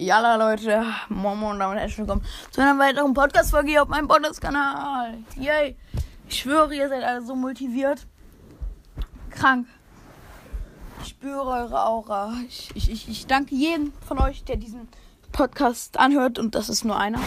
Jalla Leute, Momo und damit herzlich willkommen zu einer weiteren Podcast-Folge hier auf meinem Podcast-Kanal. Yay! Ich schwöre, ihr seid alle so motiviert. Krank. Ich spüre eure Aura. Ich, ich, ich, ich danke jedem von euch, der diesen Podcast anhört und das ist nur einer.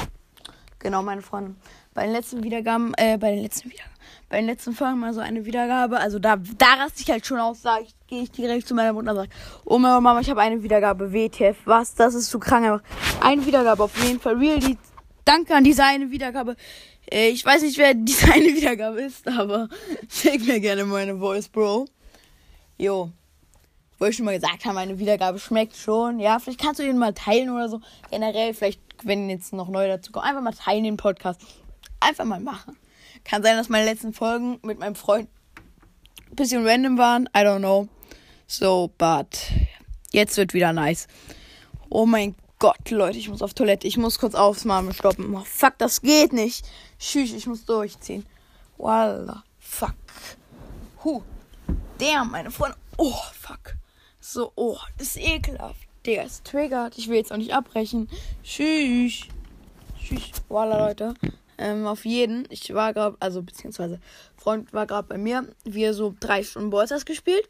Genau, meine Freunde. Bei den letzten Wiedergaben, äh, bei den letzten Wiedergaben, bei den letzten Folgen mal so eine Wiedergabe. Also da, da raste ich halt schon aus, sage ich, gehe ich direkt zu meiner Mutter und sage, oh Mama, ich habe eine Wiedergabe, WTF, was, das ist zu krank einfach. Eine Wiedergabe auf jeden Fall, really, danke an diese eine Wiedergabe. Äh, ich weiß nicht, wer diese eine Wiedergabe ist, aber schick mir gerne meine Voice, Bro. Jo. Wo ich schon mal gesagt habe, meine Wiedergabe schmeckt schon. Ja, vielleicht kannst du den mal teilen oder so. Generell, vielleicht, wenn jetzt noch neu dazu kommt, einfach mal teilen den Podcast. Einfach mal machen. Kann sein, dass meine letzten Folgen mit meinem Freund ein bisschen random waren. I don't know. So, but jetzt wird wieder nice. Oh mein Gott, Leute, ich muss auf Toilette. Ich muss kurz Aufnahme stoppen. Oh, fuck, das geht nicht. Tschüss, ich muss durchziehen. Voila. Fuck. Huh. Damn, meine Freunde. Oh, fuck. So, oh, das ist ekelhaft. Der ist triggert. Ich will jetzt auch nicht abbrechen. Tschüss. Tschüss. Voila, Leute. Ähm, auf jeden. Ich war gerade, also beziehungsweise Freund war gerade bei mir. Wir so drei Stunden Ballstars gespielt.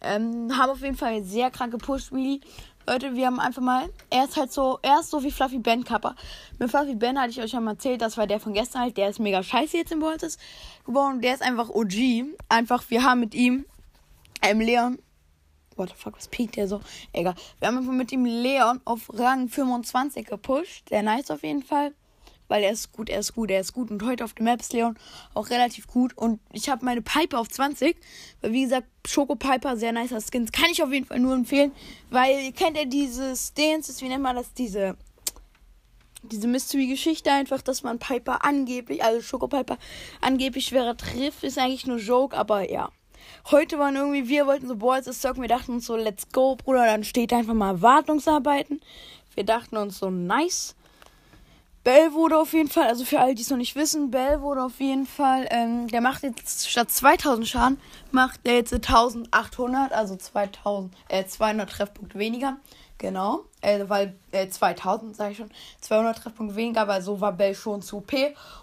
Ähm, haben auf jeden Fall sehr krank gepusht, really. Leute, wir haben einfach mal, er ist halt so, er ist so wie Fluffy Ben Kappa. Mit Fluffy Ben hatte ich euch schon mal erzählt, das war der von gestern halt, der ist mega scheiße jetzt im Ballstars geworden. Der ist einfach OG. Einfach, wir haben mit ihm, ähm, Leon, what the fuck, was piekt der so? Egal. Wir haben einfach mit ihm Leon auf Rang 25 gepusht. Sehr nice auf jeden Fall weil er ist gut, er ist gut, er ist gut. Und heute auf dem Maps Leon auch relativ gut. Und ich habe meine Piper auf 20, weil wie gesagt, Schoko Piper, sehr nicer Skins. Kann ich auf jeden Fall nur empfehlen, weil kennt ihr dieses Dance, wie nennt man das, diese diese Mystery-Geschichte einfach, dass man Piper angeblich, also Schoko Piper angeblich schwerer trifft, ist eigentlich nur Joke, aber ja. Heute waren irgendwie, wir wollten so Balls zocken, wir dachten uns so, let's go, Bruder, dann steht einfach mal Wartungsarbeiten. Wir dachten uns so, nice. Bell wurde auf jeden Fall, also für alle, die es noch nicht wissen, Bell wurde auf jeden Fall, ähm, der macht jetzt statt 2000 Schaden, macht der jetzt 1800, also 2000, äh, 200 Treffpunkte weniger. Genau, äh, weil, äh, 2000, sage ich schon, 200 Treffpunkte weniger, weil so war Bell schon zu OP.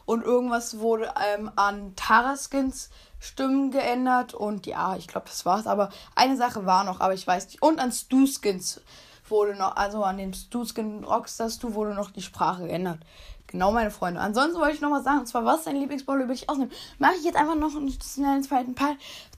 Und irgendwas wurde ähm, an Tara-Skins Stimmen geändert und ja, ich glaube, das war's. Aber eine Sache war noch, aber ich weiß nicht. Und an Stu-Skins wurde noch, also an dem Stu-Skin Rockstar Stu wurde noch die Sprache geändert. Genau, meine Freunde. Ansonsten wollte ich noch was sagen. Und zwar, was dein Lieblingsbrawler, würde ich ausnehmen. Mache ich jetzt einfach noch einen schnellen zweiten Part.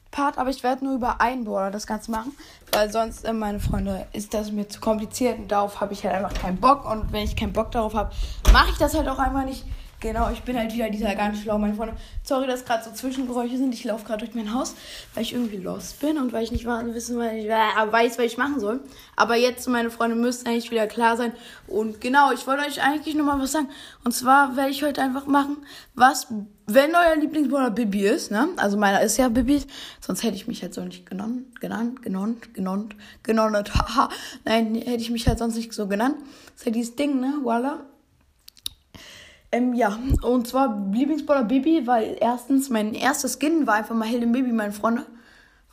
Part, aber ich werde nur über einen Brawler das Ganze machen, weil sonst, äh, meine Freunde, ist das mir zu kompliziert und darauf habe ich halt einfach keinen Bock und wenn ich keinen Bock darauf habe, mache ich das halt auch einfach nicht. Genau, ich bin halt wieder dieser ganz schlau, meine Freunde. Sorry, dass gerade so Zwischengeräusche sind. Ich laufe gerade durch mein Haus, weil ich irgendwie lost bin und weil ich nicht wissen, weil ich äh, weiß, was ich machen soll. Aber jetzt, meine Freunde, müsste eigentlich wieder klar sein. Und genau, ich wollte euch eigentlich nochmal was sagen. Und zwar werde ich heute einfach machen, was, wenn euer Lieblingsbrawler Bibi ist, ne? Also meiner ist ja Bibi, sonst hätte ich mich halt so nicht genannt, genannt, genannt, genannt, genannt, haha. Nein, hätte ich mich halt sonst nicht so genannt. Das ist ja dieses Ding, ne? Voila. Ähm, ja, und zwar Lieblingsbrawler Bibi, weil erstens mein erstes Skin war einfach mal Helden Baby, mein Freunde.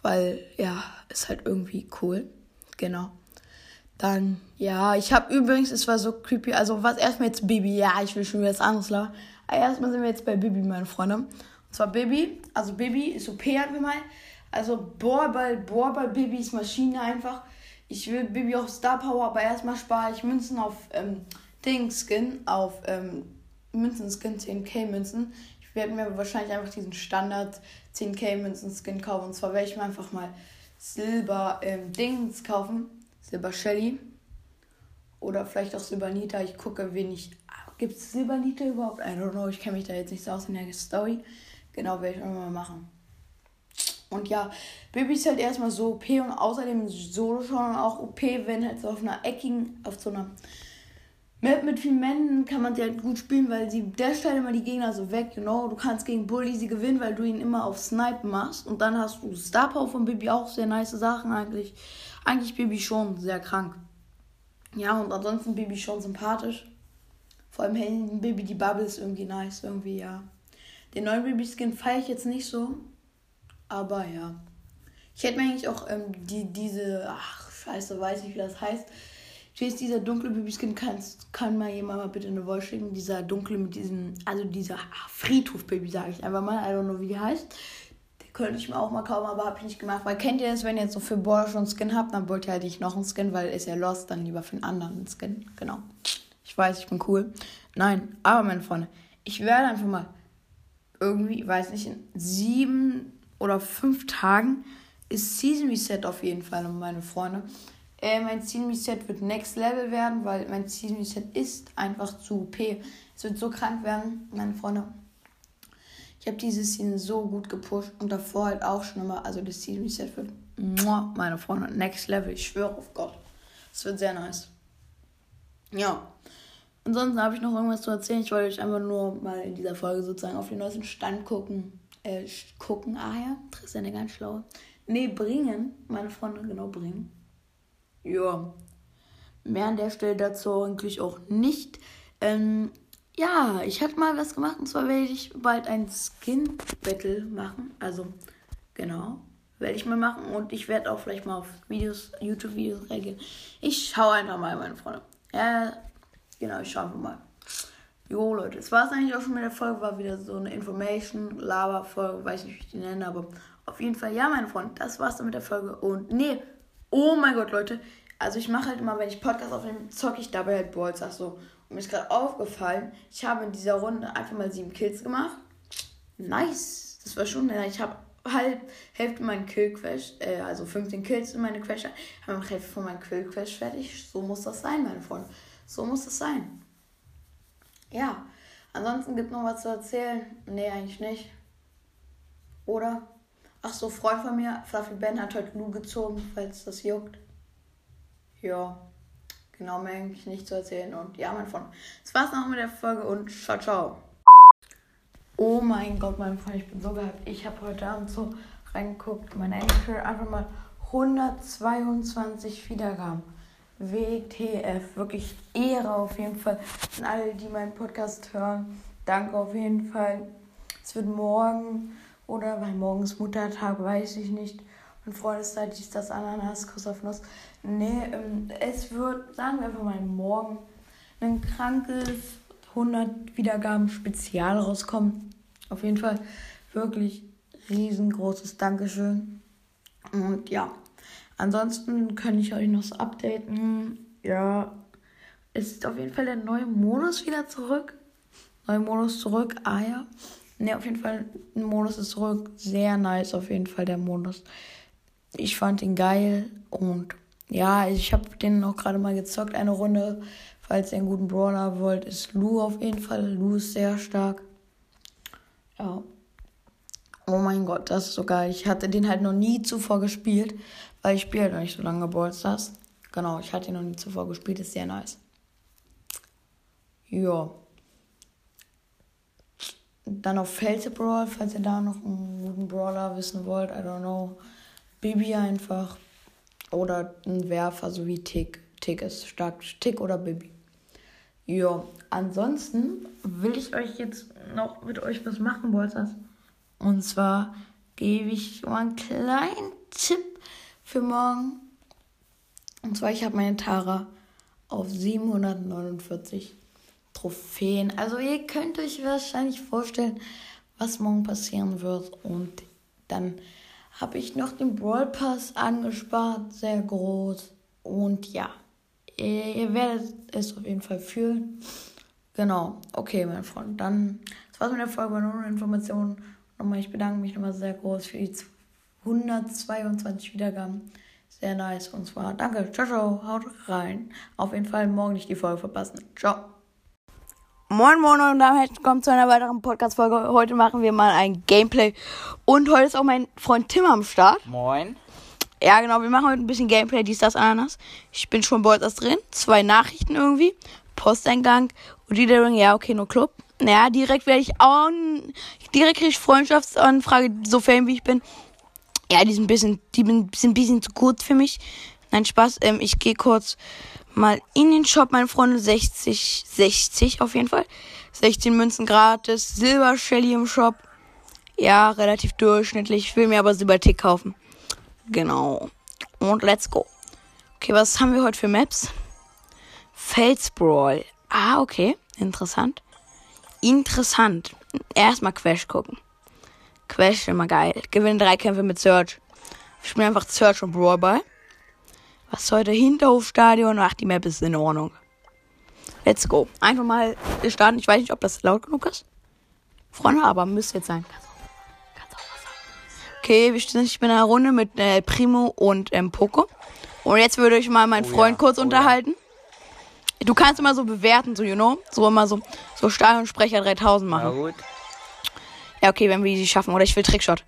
Weil, ja, ist halt irgendwie cool. Genau. Dann, ja, ich habe übrigens, es war so creepy, also was erstmal jetzt Bibi, ja, ich will schon wieder was anderes la. Aber erstmal sind wir jetzt bei Bibi, meine Freunde. Und zwar Bibi, also Bibi ist OP, hatten wir mal. Also Bohrball, Bohrball, Bibi ist Maschine einfach. Ich will Bibi auf Star Power, aber erstmal spare ich Münzen auf ähm, Ding Skin, auf ähm, Münzen-Skin, 10k Münzen. Ich werde mir wahrscheinlich einfach diesen Standard 10k Münzen-Skin kaufen. Und zwar werde ich mir einfach mal Silber ähm, Dings kaufen. Silber Shelly. Oder vielleicht auch Silber Nita. Ich gucke, wen ich. Gibt es Silber Nita überhaupt? I don't know. Ich kenne mich da jetzt nicht so aus in der Story. Genau, werde ich mal machen. Und ja, Baby ist halt erstmal so OP und außerdem Solo schon auch OP, wenn halt so auf einer eckigen, auf so einer Map mit vielen Männern kann man sie halt gut spielen, weil sie der stellt immer die Gegner so weg, you know. Du kannst gegen Bully sie gewinnen, weil du ihn immer auf Snipen machst. Und dann hast du Star Power von Bibi auch sehr nice Sachen eigentlich. Eigentlich Bibi schon sehr krank. Ja, und ansonsten Bibi schon sympathisch. Vor allem Helden Bibi, die Bubble ist irgendwie nice, irgendwie, ja. Den neuen Bibi-Skin feiere ich jetzt nicht so. Aber ja. Ich hätte mir eigentlich auch ähm, die, diese, ach, scheiße, weiß nicht, wie das heißt Tschüss, dieser dunkle Babyskin kann, kann mal jemand mal bitte eine Voice schicken. Dieser dunkle mit diesem, also dieser Friedhof-Baby, sage ich einfach mal. I don't know, wie die heißt. Den könnte ich mir auch mal kaufen, aber habe ich nicht gemacht. Weil kennt ihr das, wenn ihr jetzt so für Border schon einen Skin habt, dann wollt ihr halt nicht noch einen Skin, weil ist ja lost, dann lieber für einen anderen Skin. Genau. Ich weiß, ich bin cool. Nein, aber meine Freunde, ich werde einfach mal irgendwie, weiß nicht, in sieben oder fünf Tagen ist Season Reset auf jeden Fall, meine Freunde. Äh, mein Reset wird Next Level werden, weil mein Reset ist einfach zu OP. Es wird so krank werden, meine Freunde. Ich habe dieses Season so gut gepusht und davor halt auch schon immer. Also das Season Reset wird, meine Freunde, Next Level. Ich schwöre auf Gott. Es wird sehr nice. Ja. Ansonsten habe ich noch irgendwas zu erzählen. Ich wollte euch einfach nur mal in dieser Folge sozusagen auf den neuesten Stand gucken. Äh, gucken, ah ja, Tristan, der ganz schlau. Nee, bringen. Meine Freunde, genau, bringen ja, mehr an der Stelle dazu eigentlich auch nicht. Ähm, ja, ich hatte mal was gemacht und zwar werde ich bald ein Skin-Battle machen. Also, genau, werde ich mal machen und ich werde auch vielleicht mal auf Videos, YouTube-Videos reagieren. Ich schaue einfach mal, meine Freunde. Ja, genau, ich schaue einfach mal. Jo, Leute, das war es eigentlich auch schon mit der Folge. War wieder so eine Information-Lava-Folge, weiß nicht, wie ich die nenne, aber auf jeden Fall, ja, meine Freunde, das war's dann mit der Folge. Und nee, Oh mein Gott, Leute. Also ich mache halt immer, wenn ich Podcast aufnehme, zocke ich dabei halt Balls. so. Und mir ist gerade aufgefallen, ich habe in dieser Runde einfach mal sieben Kills gemacht. Nice. Das war schon, ich habe halb Hälfte meinen Kill Quest, äh, also 15 Kills in meine Quest, habe noch Hälfte von meinem Kill Quest fertig. So muss das sein, meine Freunde. So muss das sein. Ja. Ansonsten gibt noch was zu erzählen. Nee, eigentlich nicht. Oder? Ach so, Freund von mir, Fluffy Ben, hat heute Lu gezogen, falls das juckt. Ja, genau, mehr eigentlich nicht zu erzählen. Und ja, mein Freund, das war's noch mit der Folge und ciao, ciao. Oh mein Gott, mein Freund, ich bin so gehypt. Ich habe heute Abend so reingeguckt, mein Anchor einfach mal 122 Wiedergaben. WTF, wirklich Ehre auf jeden Fall an alle, die meinen Podcast hören. Danke auf jeden Fall. Es wird morgen oder weil morgens Muttertag, weiß ich nicht. Und Freundeszeit ist das Ananas, Kuss auf Nuss. Nee, ähm, es wird, sagen wir einfach mal, morgen ein krankes 100 Wiedergaben Spezial rauskommen. Auf jeden Fall wirklich riesengroßes Dankeschön. Und ja, ansonsten kann ich euch noch so updaten. Ja, es ist auf jeden Fall der neue Modus wieder zurück. Neuer Modus zurück. Ah ja. Ne, auf jeden Fall, der Modus ist zurück. Sehr nice, auf jeden Fall, der Modus. Ich fand ihn geil und ja, ich habe den noch gerade mal gezockt, eine Runde. Falls ihr einen guten Brawler wollt, ist Lu auf jeden Fall. Lu ist sehr stark. Ja. Oh mein Gott, das ist so geil. Ich hatte den halt noch nie zuvor gespielt, weil ich spiele halt noch nicht so lange Ballstars. Genau, ich hatte ihn noch nie zuvor gespielt, ist sehr nice. Ja. Dann auf Felze Brawl, falls ihr da noch einen guten Brawler wissen wollt. I don't know. Bibi einfach. Oder ein Werfer, so wie Tick. Tick ist stark. Tick oder Bibi. Ja, ansonsten will ich euch jetzt noch mit euch was machen, Bolzers. Und zwar gebe ich mal einen kleinen Tipp für morgen. Und zwar, ich habe meine Tara auf 749 Trophäen. Also ihr könnt euch wahrscheinlich vorstellen, was morgen passieren wird. Und dann habe ich noch den Brawl Pass angespart, sehr groß. Und ja, ihr, ihr, werdet es auf jeden Fall fühlen. Genau, okay, mein Freund. Dann, das war's mit der Folge, nur eine Information. Nochmal, ich bedanke mich nochmal sehr groß für die 122 Wiedergaben. Sehr nice. Und zwar danke. Ciao, ciao. Haut rein. Auf jeden Fall morgen nicht die Folge verpassen. Ciao. Moin Moin und damit willkommen zu einer weiteren Podcast-Folge. Heute machen wir mal ein Gameplay. Und heute ist auch mein Freund Tim am Start. Moin. Ja, genau, wir machen heute ein bisschen Gameplay, dies, das, Ananas. Ich bin schon bald erst drin. Zwei Nachrichten irgendwie. Posteingang. Und die Ring, ja, okay, nur Club. Naja, direkt werde ich auch. Direkt kriege ich Freundschaftsanfrage, so fame wie ich bin. Ja, die sind ein bisschen, die sind ein bisschen zu kurz für mich. Nein, Spaß. Ähm, ich gehe kurz mal in den Shop, meine Freunde. 60, 60 auf jeden Fall. 16 Münzen gratis. Silber Shelly im Shop. Ja, relativ durchschnittlich. Ich will mir aber Silbertick kaufen. Genau. Und let's go. Okay, was haben wir heute für Maps? Felsbrawl. Ah, okay. Interessant. Interessant. Erstmal Quash gucken. Quash immer geil. Gewinne drei Kämpfe mit Search. Ich spiele einfach Search und Brawl Ball. Was heute Hinterhofstadion? Ach, die Map ist in Ordnung. Let's go. Einfach mal starten. Ich weiß nicht, ob das laut genug ist. Freunde, aber müsste jetzt sein. Kannst auch, kannst auch was sagen. Okay, wir sind ich bin in einer Runde mit äh, Primo und ähm, Poco. Und jetzt würde ich mal meinen Oh Freund ja, kurz oh ja. unterhalten. Du kannst immer so bewerten, so, you know? So immer so, so Stadionsprecher 3000 Na machen. gut. Ja, okay, wenn wir sie schaffen. Oder ich will Trickshot.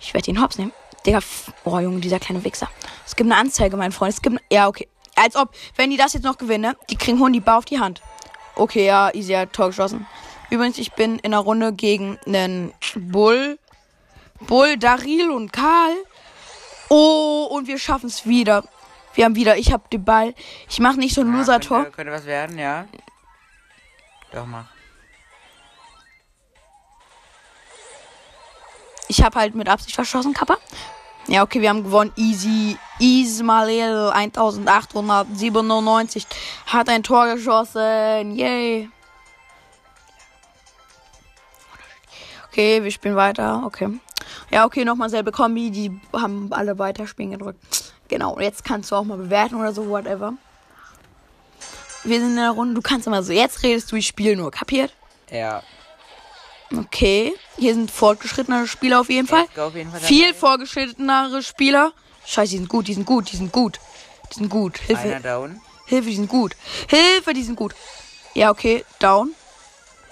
Ich werde ihn hops nehmen. Digga, oh Junge, dieser kleine Wichser. Es gibt eine Anzeige, mein Freund. Es gibt, ja, okay. Als ob, wenn die das jetzt noch gewinnen, ne, die kriegen Hundi Bar auf die Hand. Okay, ja, easy, hat Tor geschossen. Übrigens, ich bin in einer Runde gegen einen Bull, Bull, Daril und Karl. Oh, und wir schaffen es wieder. Wir haben wieder, ich habe den Ball. Ich mache nicht so ein Ja, Loser-Tor. Könnte, könnte was werden, ja. Doch, mach. Ich habe halt mit Absicht verschossen, Kappa. Ja, okay, wir haben gewonnen. Easy. Ismail 1897 hat ein Tor geschossen. Yay. Okay, wir spielen weiter. Okay. Ja, okay, nochmal selbe Kombi. Die haben alle weiterspielen gedrückt. Genau, jetzt kannst du auch mal bewerten oder so, whatever. Wir sind in der Runde. Du kannst immer so, jetzt redest du, ich spiele nur. Kapiert? Ja. Okay. Hier sind fortgeschrittenere Spieler auf jeden Fall. Auf jeden Fall Viel dabei. vorgeschrittenere Spieler. Scheiße, die sind gut, die sind gut, die sind gut. Die sind gut. Einer Hilfe, down. Hilfe, die sind gut. Hilfe, die sind gut. Ja, okay, down.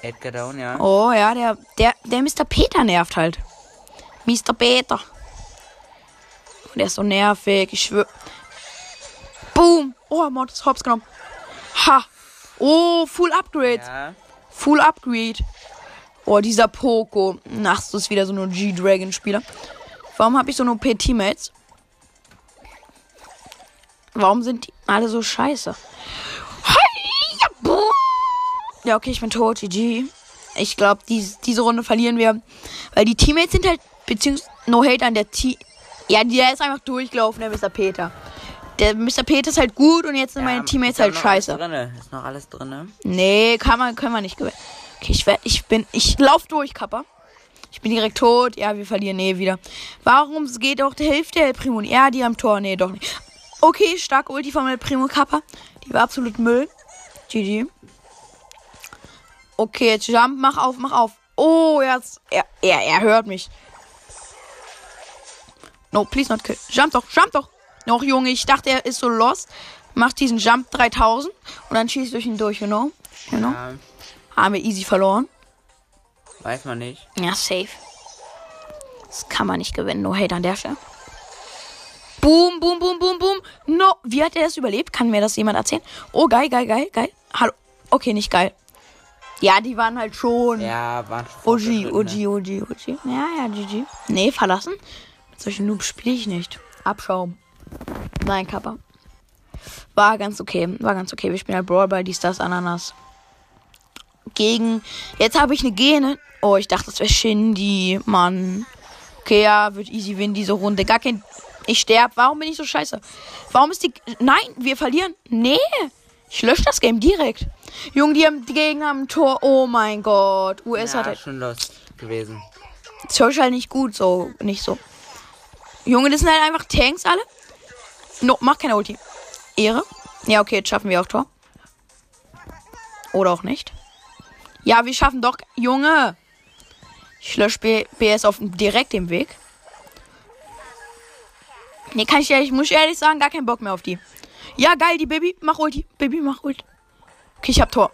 Edgar down, ja. Oh, ja, der, der, der Mr. Peter nervt halt. Mr. Peter. Der ist so nervig, ich schwör. Boom. Oh, Mord ist hops genommen. Ha. Oh, Full Upgrade. Ja. Full Upgrade. Oh, dieser Poco. Ach, das ist wieder so nur G-Dragon-Spieler. Warum habe ich so nur P-Teammates? Warum sind die alle so scheiße? Ja, okay, ich bin tot. GG. Ich glaube, dies, diese Runde verlieren wir. Weil die Teammates sind halt, beziehungsweise No Hate an der Team. Ja, der ist einfach durchgelaufen, der Mr. Peter. Der Mr. Peter ist halt gut und jetzt sind meine Ja, Teammates ist auch halt scheiße. Drinne. Ist noch alles drinne. Nee, kann man, können wir nicht gewinnen. Okay, ich werd, ich bin, ich lauf durch, Kappa. Ich bin direkt tot. Ja, wir verlieren nee wieder. Warum geht auch der Hälfte El Primo? Ja, die am Tor. Nee, doch nicht. Okay, stark Ulti von El Primo Kappa. Die war absolut Müll. GG. Okay, jetzt Jump, mach auf, mach auf. Oh, jetzt, er, er, er hört mich. No, please not kill. Jump doch, jump doch. Noch, Junge, ich dachte, er ist so lost. Macht diesen Jump 3000 und dann schießt durch ihn durch, you know? You know? Ja, Haben wir easy verloren. weiß man nicht. Ja, safe. Das kann man nicht gewinnen. No hate an der Stelle. Boom, boom, boom, boom, boom. No. Wie hat er das überlebt? Kann mir das jemand erzählen? Oh, geil, geil, geil, geil. Hallo. Okay, nicht geil. Ja, die waren halt schon. Ja, waren schon OG. OG, OG, OG. Ja, ja, GG. Nee, verlassen. Mit solchen Noobs spiele ich nicht. Abschaum. Nein, Kappa. War ganz okay. War ganz okay. Wir spielen halt Brawl Ball, dies, das, Ananas. Gegen. Jetzt habe ich eine Gene. Oh, ich dachte, das wäre Shindy. Mann. Okay, ja, wird easy win diese Runde. Gar kein. Ich sterb. Warum bin ich so scheiße? Warum ist die. Nein, wir verlieren. Nee. Ich lösche das Game direkt. Junge, die haben die Gegner am Tor. Oh mein Gott. US ja, hat halt. schon los gewesen. Search halt nicht gut, so. Nicht so. Junge, das sind halt einfach Tanks alle. No, mach keine Ulti. Ehre. Ja, okay, jetzt schaffen wir auch Tor. Oder auch nicht. Ja, wir schaffen doch. Junge. Ich lösche B BS auf direkt dem Weg. Nee, kann ich ehrlich, muss ich ehrlich sagen, gar keinen Bock mehr auf die. Ja, geil, die Baby. Mach Ulti. Baby, mach Ulti. Okay, ich hab Tor.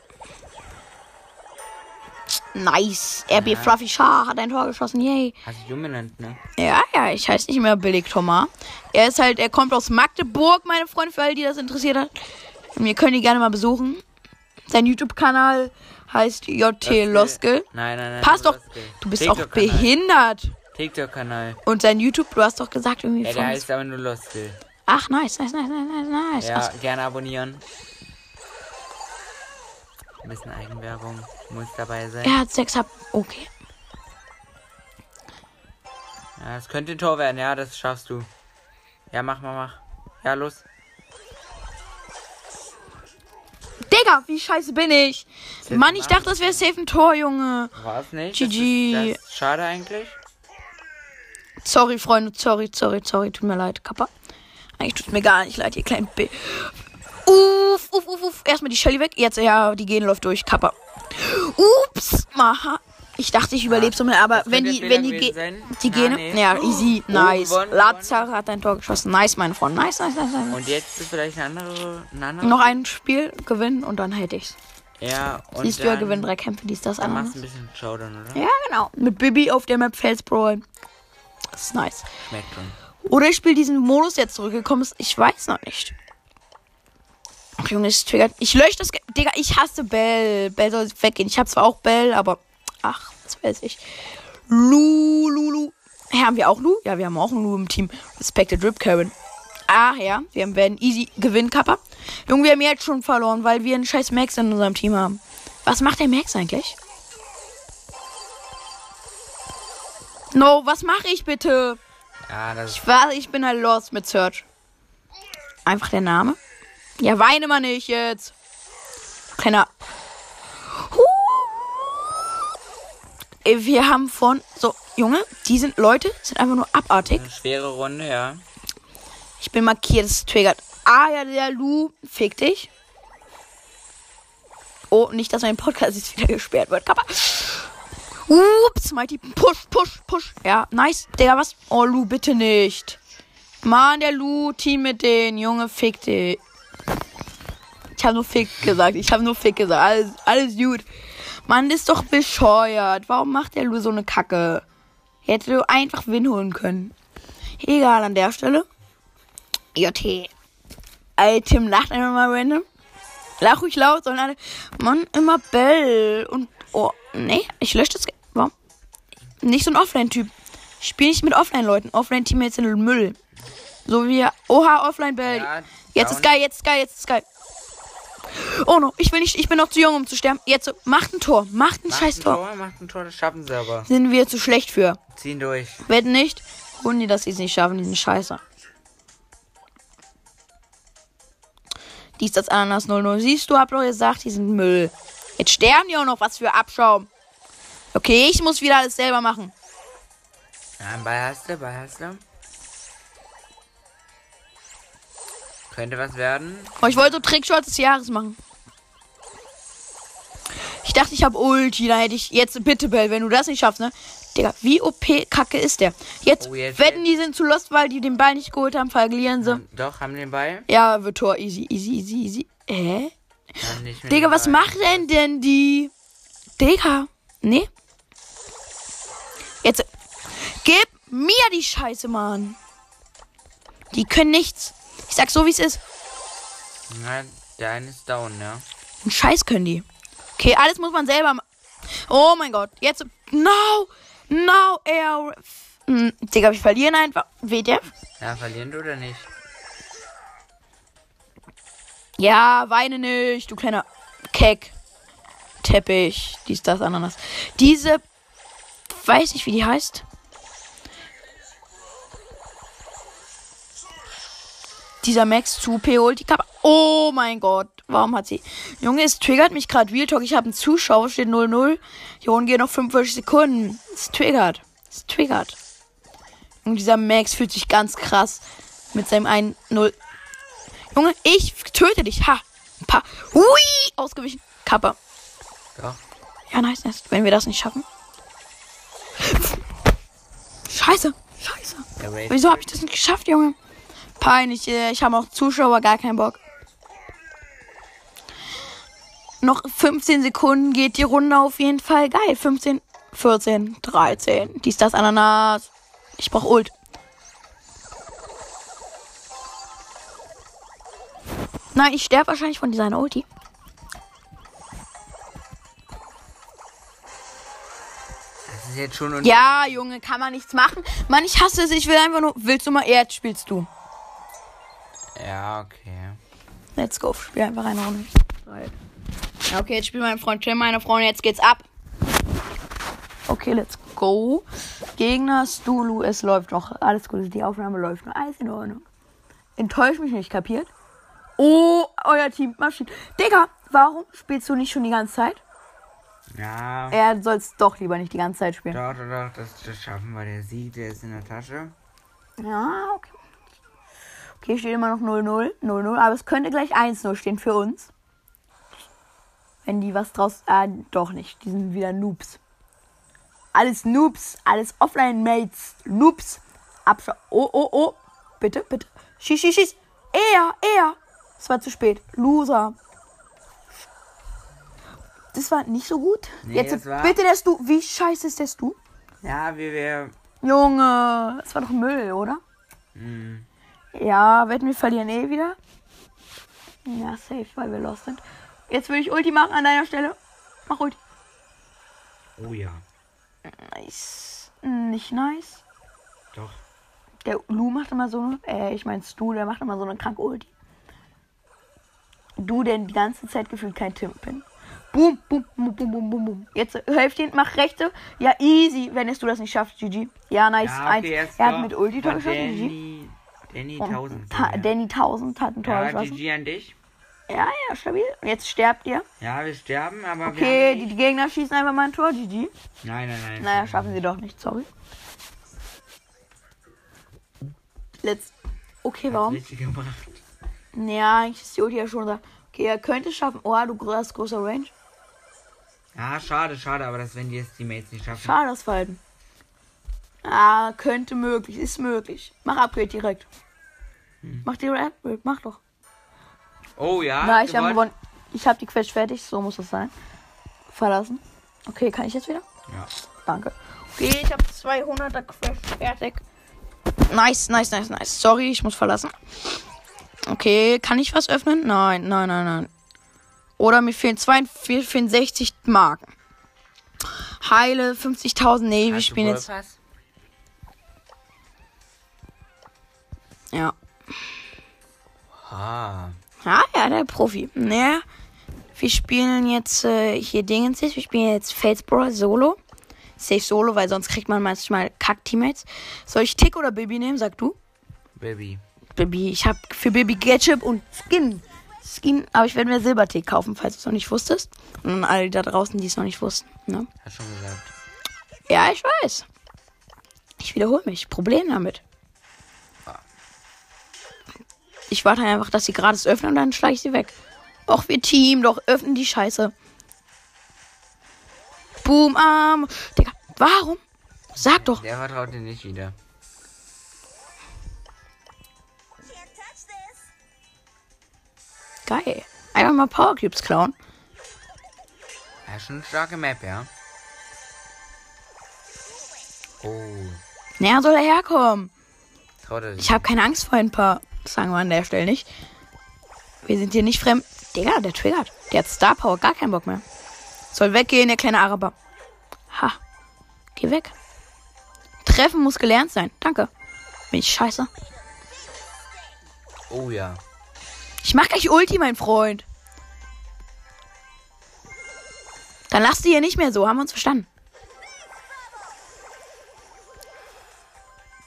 Nice. RB Ja. Fluffy Shah hat ein Tor geschossen. Yay. Hast du Juminant, ne? Ja, ja, ich heiße nicht mehr Billig Thomas. Er ist halt, er kommt aus Magdeburg, meine Freunde, für alle, die das interessiert hat. Und wir können ihn gerne mal besuchen. Sein YouTube-Kanal heißt JT Loskel. Nein, nein, nein. Passt nur doch. Du bist auch behindert. TikTok-Kanal. Und sein YouTube, du hast doch gesagt irgendwie Ja, der heißt aber nur Loskel. Ach, nice, nice, nice, nice, nice, nice. Ja, gerne abonnieren. Ein bisschen Eigenwerbung muss dabei sein. er hat sechs Hab. Okay. Ja, das könnte ein Tor werden, ja, das schaffst du. Ja, mach mal, mach. Ja, los. Digga, wie scheiße bin ich? Mann, ich dachte, das wäre safe ein Tor, Junge. War es nicht? GG. Das ist, das ist schade eigentlich. Sorry, Freunde, sorry, sorry, sorry, tut mir leid, Kappa. Eigentlich tut mir gar nicht leid, ihr kleinen B. Uff, uff, uff, uff. Erstmal die Shelly weg. Jetzt, ja, die gehen läuft durch, Kappa. Ups, maha. Ich dachte, ich überlebe so mehr, aber das wenn die, wenn die, ge sein. die Ah, gehen, nee. ja, easy, Oh, nice. gewonnen, Lazar hat ein Tor geschossen. Nice, mein Freund. Nice, nice, nice, nice. Und jetzt ist vielleicht eine andere. Ein anderes Noch ein Spiel gewinnen und dann hätte ich's. Ja, und Siehst du ja, gewinnen drei Kämpfe, dies, das, Dann anderes. machst ein bisschen Showdown, oder? Ja, genau. Mit Bibi auf der Map Felsbräu. Das ist nice. Schmeckt schon. Oder ich spiele diesen Modus, der zurückgekommen ist. Ich weiß noch nicht. Ach, Junge, es triggert. Ich lösche das. Digga, ich hasse Bell. Bell soll weggehen. Ich habe zwar auch Bell, aber. Ach, das weiß ich. Lu, Lu, Lu. Hä, haben wir auch Lu? Ja, wir haben auch einen Lu im Team. Respected Rip Karen. Ah, ja. Wir werden easy gewinnen, Kappa. Junge, wir haben jetzt schon verloren, weil wir einen scheiß Max in unserem Team haben. Was macht der Max eigentlich? No, was mache ich bitte? Ja, das. Ich war, ich bin halt lost mit Search. Einfach der Name. Ja, weine mal nicht jetzt. Kleiner. Huh. Ey, Wir haben von. So, Junge, die sind Leute, sind einfach nur abartig. Eine schwere Runde, ja. Ich bin markiert, es triggert. Ah, ja, der Lu, fick dich. Oh, nicht, dass mein Podcast jetzt wieder gesperrt wird. Kappa. Ups, Mighty. Push, push, push. Ja, nice. Digga, was? Oh, Lu, bitte nicht. Mann, der Lu, Team mit den. Junge, fick dich. Ich habe nur Fick gesagt. Ich habe nur Fick gesagt. Alles, alles gut. Mann, ist doch bescheuert. Warum macht der Lu so eine Kacke? Hätte du einfach Win holen können. Egal an der Stelle. JT. Tim lacht einfach mal random. Lach ruhig laut, sondern alle. Mann, immer Bell. Und. Oh, nee, ich lösche das. Warum? Nicht so ein Offline-Typ. Ich spiele nicht mit Offline-Leuten. Offline-Teammates sind Müll. So wie. Oha, Offline-Bell. Ja, jetzt down. ist geil, jetzt ist geil, jetzt ist geil. Oh no, ich will nicht, ich bin noch zu jung, um zu sterben. Jetzt, macht ein Tor, macht ein Macht scheiß ein Tor. Tor, macht ein Tor, das schaffen sie aber. Sind wir zu schlecht für. Ziehen durch. Wetten nicht? Holen die, dass sie es nicht schaffen, die sind scheiße. Dies, das Ananas 00. Siehst du, hab doch gesagt, die sind Müll. Jetzt sterben die auch noch, was für Abschaum. Okay, ich muss wieder alles selber machen. Ja, einen Ball hast du, Ball hast du. Könnte was werden. Oh, ich wollte so Trickshots des Jahres machen. Ich dachte, ich habe Ulti, da hätte ich jetzt bitte Bell, wenn du das nicht schaffst, ne? Digga, wie OP Kacke ist der? Jetzt, Oh, jetzt- wetten, die sind zu lost, weil die den Ball nicht geholt haben, verlieren sie. Doch, haben den Ball. Ja, wird Tor easy, easy, easy, easy. Hä? Mehr Digga, was denn denn die? Digga. Nee. Jetzt. Gib mir die Scheiße, Mann. Die können nichts. Ich sag so, wie es ist. Na, der eine ist down, ja. Einen Scheiß können die. Okay, alles muss man selber machen. Oh mein Gott. Jetzt. No. No, air. Hm, Digga, wir verlieren einfach. WTF? Ja, verlieren du oder nicht? Ja, weine nicht, du kleiner Keck. Teppich, dies, das, Ananas. Diese, weiß nicht, wie die heißt. Dieser Max zu holt die Kappe. Oh mein Gott, warum hat sie. Junge, es triggert mich gerade Real Talk. Ich habe einen Zuschauer, steht 0-0. Hier unten gehen noch 45 Sekunden. Es triggert. Es triggert. Und dieser Max fühlt sich ganz krass mit seinem 1-0. Junge, ich töte dich. Ha. Paar. Hui. Ausgewichen. Kappa. Doch. Ja, nice, nice. Wenn wir das nicht schaffen. Scheiße. Scheiße. Wieso habe ich das nicht geschafft, Junge? Peinlich. äh, Ich habe auch Zuschauer, gar keinen Bock. Noch 15 Sekunden geht die Runde auf jeden Fall. Geil. 15, 14, 13. Dies, das, Ananas. Ich brauch Ult. Nein, ich sterbe wahrscheinlich von dieser Ulti. Das ist jetzt schon. Ja, Junge, kann man nichts machen. Mann, ich hasse es. Ich will einfach nur. Willst du mal Erd spielst du? Ja, okay. Let's go. Spiel einfach eine Runde. Ja, okay, jetzt spielt mein Freund Tim, meine Freundin. Jetzt geht's ab. Okay, let's go. Gegner, Stulu, es läuft noch. Alles gut, die Aufnahme läuft noch. Alles in Ordnung. Enttäuscht mich nicht, kapiert? Oh, euer Team Maschine. Digga, warum spielst du nicht schon die ganze Zeit? Ja. Er soll es doch lieber nicht die ganze Zeit spielen. Doch, doch, doch, das, das schaffen wir. Der Sieg, der ist in der Tasche. Ja, okay. Okay, steht immer noch 0-0, 0-0, aber es könnte gleich 1-0 stehen für uns. Wenn die was draus. Ah, doch nicht. Die sind wieder Noobs. Alles Noobs, alles Offline-Mates. Noobs. Abschau. Oh, oh, oh. Bitte, bitte. Schieß, schieß, schieß. Er, er. Es war zu spät. Loser. Das war nicht so gut. Nee, Jetzt war- bitte der Stu. Wie scheiße ist der Stu? Ja, wir, wir. Junge, das war doch Müll, oder? Hm. Ja, wetten wir verlieren eh wieder. Ja, safe, weil wir lost sind. Jetzt würde ich Ulti machen an deiner Stelle. Mach Ulti. Oh ja. Nice. Nicht nice. Doch. Der Lu macht immer so eine, äh, ich mein Stu, der macht immer so eine kranke Ulti. Du, der die ganze Zeit gefühlt kein Tim bin. Boom, boom, boom, boom, boom, boom, boom. Jetzt Hälfte, mach rechte. Ja, easy, wenn es du das nicht schaffst, GG. Ja, nice. Ja, eins. okay, jetzt er hat mit Ulti Tor von geschossen, GG. Danny, Und 1000. Ta ja. Danny 1000 hat ein Tor Ja, geschossen. GG an dich. Ja, ja, stabil. Und jetzt sterbt ihr. Ja, wir sterben, aber wir Okay, die, die Gegner schießen einfach mal ein Tor, GG. Nein, nein, nein. Naja, schaffen sie doch nicht, sorry. Let's. Okay, Hat's warum? richtig gemacht. Ja, eigentlich ist die Ulti ja schon da. Okay, er könnte es schaffen. Oh, du hast großer Range. Ja, schade, schade, aber das werden die jetzt die Mates nicht schaffen. Schade, das Verhalten. Ah, könnte möglich, ist möglich. Mach Upgrade direkt. Mach direkt Upgrade, mach doch. Oh ja. Na, ich habe gewonnen. Ich habe die Quest fertig, so muss es sein. Verlassen. Okay, kann ich jetzt wieder? Ja. Danke. Okay, ich habe 200er Quest fertig. Nice, nice, nice, nice. Sorry, ich muss verlassen. Okay, kann ich was öffnen? Nein, nein, nein, nein. Oder mir fehlen, zwei, mir fehlen 60 Marken. Heile 50.000. Nee, wir spielen jetzt. Pass? Ja. Ah. Ja, ja, der Profi. Naja, wir spielen jetzt äh, hier Dingens. Wir spielen jetzt Fatesboro Solo. Safe Solo, weil sonst kriegt man manchmal Kack-Teammates. Soll ich Tick oder Baby nehmen? Sag du. Baby. Baby, ich habe für Baby Ketchup und Skin. Skin, aber ich werde mir Silbertee kaufen, falls du es noch nicht wusstest. Und alle da draußen, die es noch nicht wussten. Ne? Hast schon gesagt. Ja, ich weiß. Ich wiederhole mich. Problem damit. Ich warte einfach, dass sie gerade es öffnen und dann schlage ich sie weg. Och, wir Team, doch öffnen die Scheiße. Boom, Arm. Digga, warum? Sag doch. Der vertraut dir nicht wieder. Geil. Einfach mal Power Cubes klauen. Ja, schon eine starke Map, ja. Oh. Naja, soll er herkommen. Er. Ich habe keine Angst vor ein paar. Das sagen wir an der Stelle nicht. Wir sind hier nicht fremd. Digga, der triggert. Der hat Star Power, gar keinen Bock mehr. Soll weggehen, der kleine Araber. Ha. Geh weg. Treffen muss gelernt sein. Danke. Bin ich scheiße. Oh ja. Ich mach gleich Ulti, mein Freund. Dann lass die hier nicht mehr so. Haben wir uns verstanden?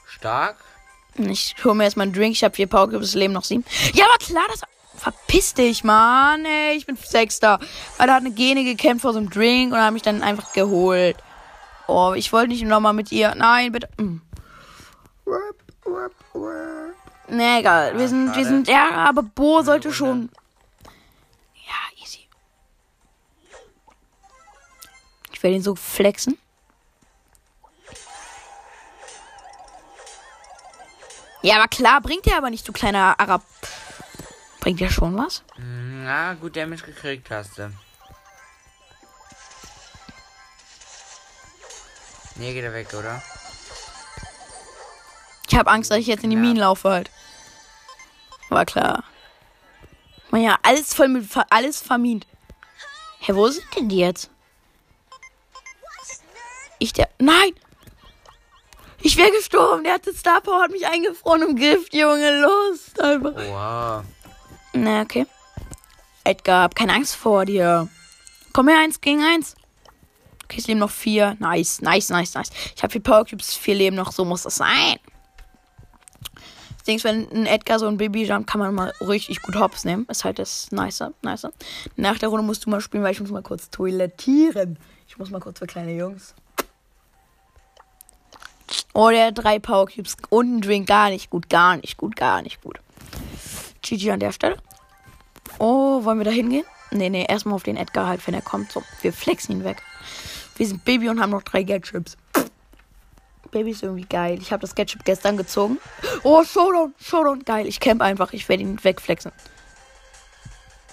Stark. Ich hol mir erstmal einen Drink. Ich habe vier Power Cubes, das Leben noch sieben. Ja, aber klar, das. Verpiss dich, Mann. Ey, ich bin Sechster. Weil da hat eine Gene gekämpft vor so einem Drink und hat mich dann einfach geholt. Oh, ich wollte nicht nochmal mit ihr. Nein, bitte. Mm. Nee, egal. Wir sind, wir sind, ja, aber Bo sollte schon. Ja, easy. Ich werde ihn so flexen. Ja, aber klar, bringt er aber nicht, du kleiner Arab. Bringt er schon was? Na, gut Damage gekriegt hast du. Nee, geht er weg, oder? Ich habe Angst, dass ich jetzt in die Ja. Minen laufe halt. War klar. Man ja, alles voll mit, alles vermint. Hä, wo sind denn die jetzt? Ich der, nein! Ich wäre gestorben, der hatte Star Power, hat mich eingefroren im Griff, Junge, los! Einfach. Wow. Na, okay. Edgar, hab keine Angst vor dir. Komm her, eins gegen eins. Okay, es leben noch vier. Nice, nice, nice, nice. Ich habe vier Power Cubes, vier Leben noch, so muss das sein. Dings, wenn ein Edgar so ein Baby jumpt, kann man mal richtig gut Hops nehmen. Ist halt das Nice. nice. Nach der Runde musst du mal spielen, weil ich muss mal kurz toilettieren. Ich muss mal kurz für kleine Jungs. Oh, der hat drei Power Cubes und ein Drink. Gar nicht gut, gar nicht gut, gar nicht gut. GG an der Stelle. Oh, wollen wir da hingehen? Nee, nee, erstmal auf den Edgar halt, wenn er kommt. So, wir flexen ihn weg. Wir sind Baby und haben noch drei Gadgets. Baby ist irgendwie geil. Ich habe das Gadget gestern gezogen. Oh, Showdown, Showdown, geil. Ich camp einfach. Ich werde ihn wegflexen.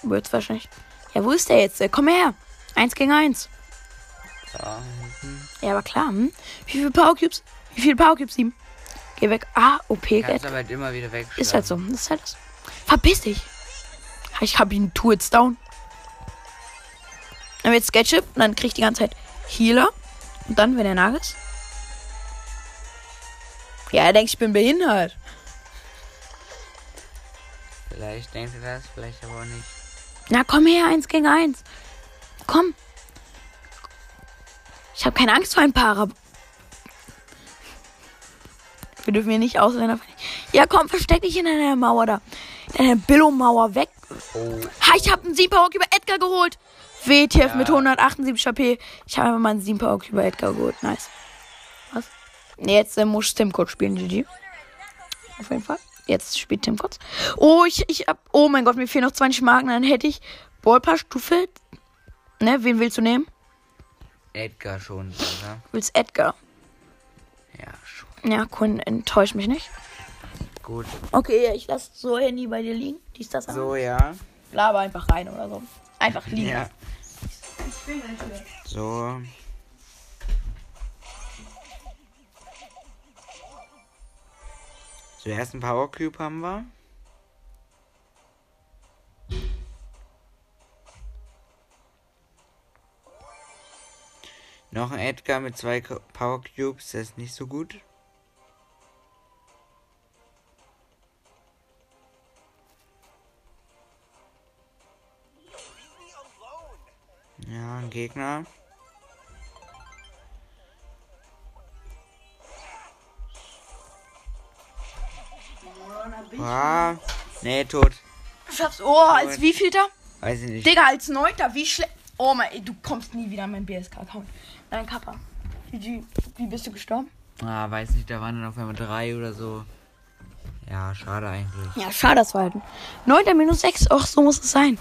Wird's wahrscheinlich. Ja, wo ist der jetzt? Komm her. Eins gegen eins. Ja, aber klar. Hm? Wie viele Power Cubes? Wie viele Power Cubes? Sieben. Geh weg. Ah, OP. Kannst aber halt immer wieder weg. Ist halt so. Das ist halt das. Verpiss dich. Ich hab ihn two it's down. Dann wird Sketchup und dann krieg ich die ganze Zeit Healer. Und dann, wenn er nach ist. Ja, er denkt, ich bin behindert. Vielleicht denkt er das, vielleicht aber auch nicht. Na, komm her, eins gegen eins. Komm. Ich habe keine Angst vor einem Para. Wir dürfen hier nicht ausrennen. Ja, komm, versteck dich in einer Mauer da. In einer Billo-Mauer weg. Oh, Ha, ich habe einen 7 Power über Edgar geholt. WTF Ja. mit 178 HP. Ich habe einfach mal einen 7 Power über Edgar geholt. Nice. Was? Nee, Jetzt äh, muss Tim kurz spielen, GG. Auf jeden Fall. Jetzt spielt Tim kurz. Oh, ich, ich hab. Oh mein Gott, mir fehlen noch 20 Marken. Dann hätte ich Ballpass Stufe. Ne, wen willst du nehmen? Edgar schon, oder? Du willst Edgar. Ja, schon. Ja, Kun, enttäuscht mich nicht. Gut. Okay, ich lasse so Handy bei dir liegen. Dies, das, so. So, ja. Laber einfach rein oder so. Einfach liegen. Ja. Ich bin gleich wieder. So. Zuerst ein Power Cube haben wir. Noch ein Edgar mit zwei Power Cubes, das ist nicht so gut. Gegner. Ah, nee, tot. Du schaffst. Oh, als wievielter? Weiß ich nicht. Digga, als Neunter, wie schlecht. Oh mein, du kommst nie wieder an meinen BSK-Account. Nein, Kappa. GG, wie bist du gestorben? Ah, weiß nicht, da waren dann auf einmal drei oder so. Ja, schade eigentlich. Ja, schade, das war halt. Neunter minus sechs, ach, so muss es sein.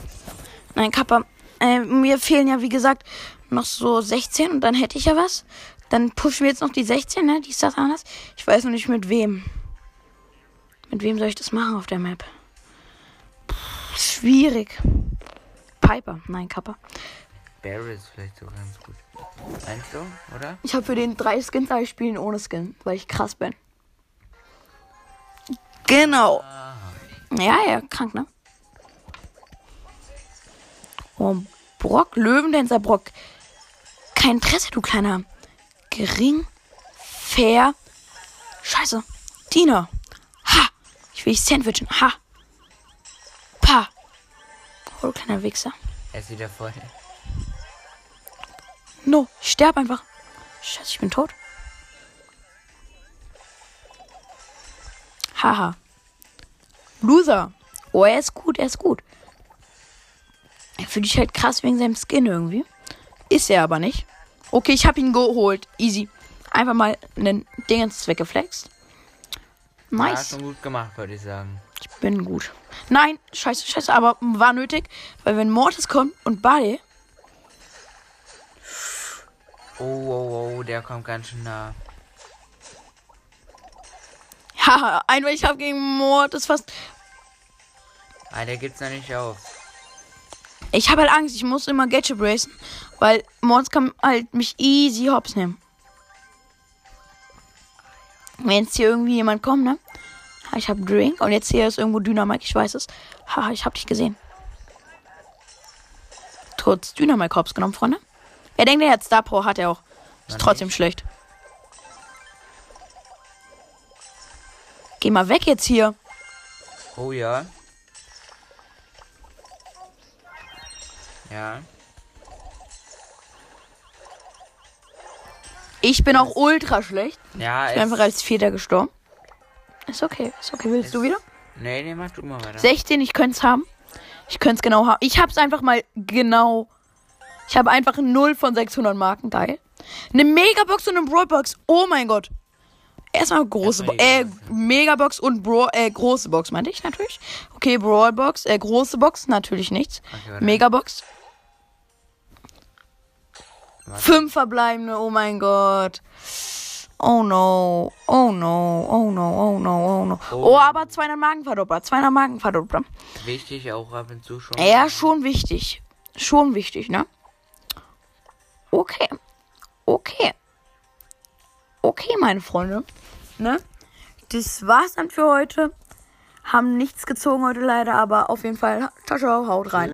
Nein, Kappa, äh, mir fehlen ja, wie gesagt, noch so 16 und dann hätte ich ja was. Dann pushen wir jetzt noch die 16, ne? Die ist das anders. Ich weiß noch nicht mit wem. Mit wem soll ich das machen auf der Map? Puh, schwierig. Piper, nein, Kappa. Barrel ist vielleicht so ganz gut. Meinst du, oder? Ich habe für den drei Skins, aber ich spiele ihn ohne Skin, weil ich krass bin. Genau. Ah, Ja, ja, krank, ne? Oh, Brock, Löwentänzer Brock. Kein Interesse, du kleiner. Gering. Fair. Scheiße. Tina. Ha. Ich will dich sandwichen. Ha. Pa. Oh, du kleiner Wichser. er ist wieder voll. No, ich sterb einfach. Scheiße, ich bin tot. Haha. Loser. Oh, er ist gut, er ist gut. Fühlt sich halt krass wegen seinem Skin irgendwie. Ist er aber nicht. Okay, ich hab ihn geholt. Easy. Einfach mal einen Dingens weggeflext. Ja, Nice. schon gut gemacht, würde ich sagen. Ich bin gut. Nein, scheiße, scheiße, aber war nötig. Weil wenn Mortis kommt und Barley, Oh, oh, oh, der kommt ganz schön nah. haha, ein, ich hab gegen Mortis fast Ah, der gibt's noch nicht auf. Ich habe halt Angst, ich muss immer Gadget racen, weil Mons kann halt mich easy hops nehmen. Wenn jetzt hier irgendwie jemand kommt, ne? Ich habe Drink und jetzt hier ist irgendwo Dynamik, ich weiß es. Haha, ich hab dich gesehen. Trotz Dynamik hops genommen, Freunde. Er denkt, er hat Star Power, hat er auch. Ist trotzdem schlecht. Geh mal weg jetzt hier. Oh ja. Ja. Ich bin auch ultra schlecht. Ja, Ich bin einfach als Vierter gestorben. Ist okay, ist okay. Willst du wieder? Nee, nee, mach du mal weiter. 16, ich könnte es haben. Ich könnte es genau haben. Ich habe es einfach mal genau. Ich habe einfach 0 von 600 Marken. Geil. Eine Megabox und eine Brawlbox. Oh mein Gott. Erstmal große Box. Erstmal Äh, die große. Megabox und Brawl, äh, große Box, meinte ich natürlich. Okay, Brawlbox, äh, große Box, natürlich nichts. Okay, warte. Megabox. Fünf verbleibende, oh mein Gott. Oh no, oh no, oh no, oh no, oh no. Oh. Oh, aber 200 Marken verdoppelt, 200 Marken verdoppelt. Wichtig auch ab und zu schon. Ja, schon wichtig. Schon wichtig, ne? Okay. Okay. Okay, meine Freunde. Ne? Das war's dann für heute. Haben nichts gezogen heute leider, aber auf jeden Fall. Ciao, ciao, haut rein.